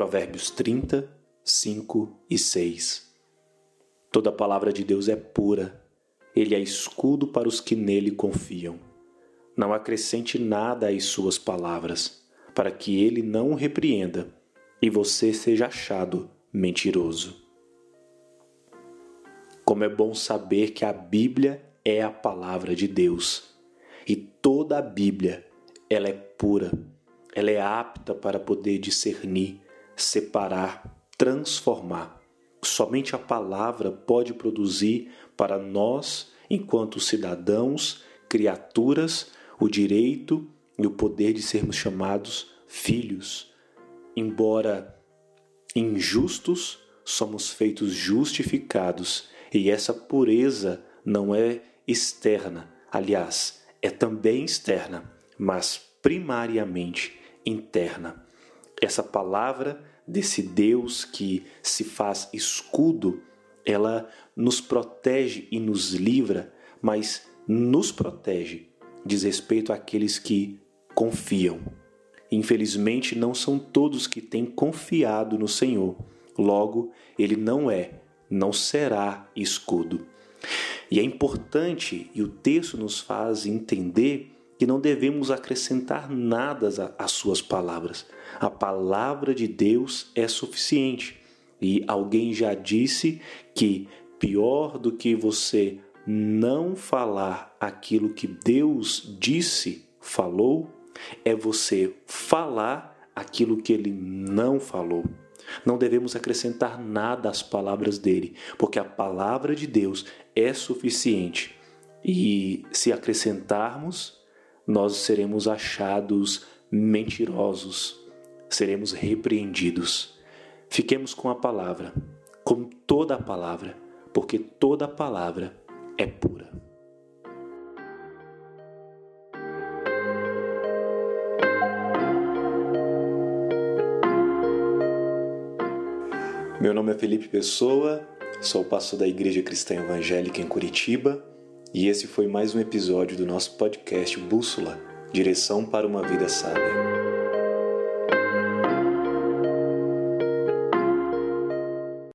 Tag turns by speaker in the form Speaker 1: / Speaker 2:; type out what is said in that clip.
Speaker 1: Provérbios 30, 5 e 6. Toda palavra de Deus é pura, ele é escudo para os que nele confiam. Não acrescente nada às suas palavras, para que ele não o repreenda e você seja achado mentiroso. Como é bom saber que a Bíblia é a palavra de Deus e toda a Bíblia ela é pura, ela é apta para poder discernir, separar, transformar. Somente a palavra pode produzir para nós, enquanto cidadãos, criaturas, o direito e o poder de sermos chamados filhos. Embora injustos, somos feitos justificados e essa pureza não é externa, aliás, é também externa, mas primariamente interna. Essa palavra desse Deus que se faz escudo, ela nos protege e nos livra, mas nos protege diz respeito àqueles que confiam. Infelizmente, não são todos que têm confiado no Senhor. Logo, ele não é não será escudo. E é importante, e o texto nos faz entender que não devemos acrescentar nada às suas palavras. A palavra de Deus é suficiente. E alguém já disse que pior do que você não falar aquilo que Deus disse, falou, é você falar aquilo que ele não falou. Não devemos acrescentar nada às palavras dele, porque a palavra de Deus é suficiente. E se acrescentarmos, nós seremos achados mentirosos, seremos repreendidos. Fiquemos com a palavra, com toda a palavra, porque toda a palavra é pura. Meu nome é Felipe Pessoa, sou pastor da Igreja Cristã Evangélica em Curitiba e esse foi mais um episódio do nosso podcast Bússola Direção para uma Vida Sábia.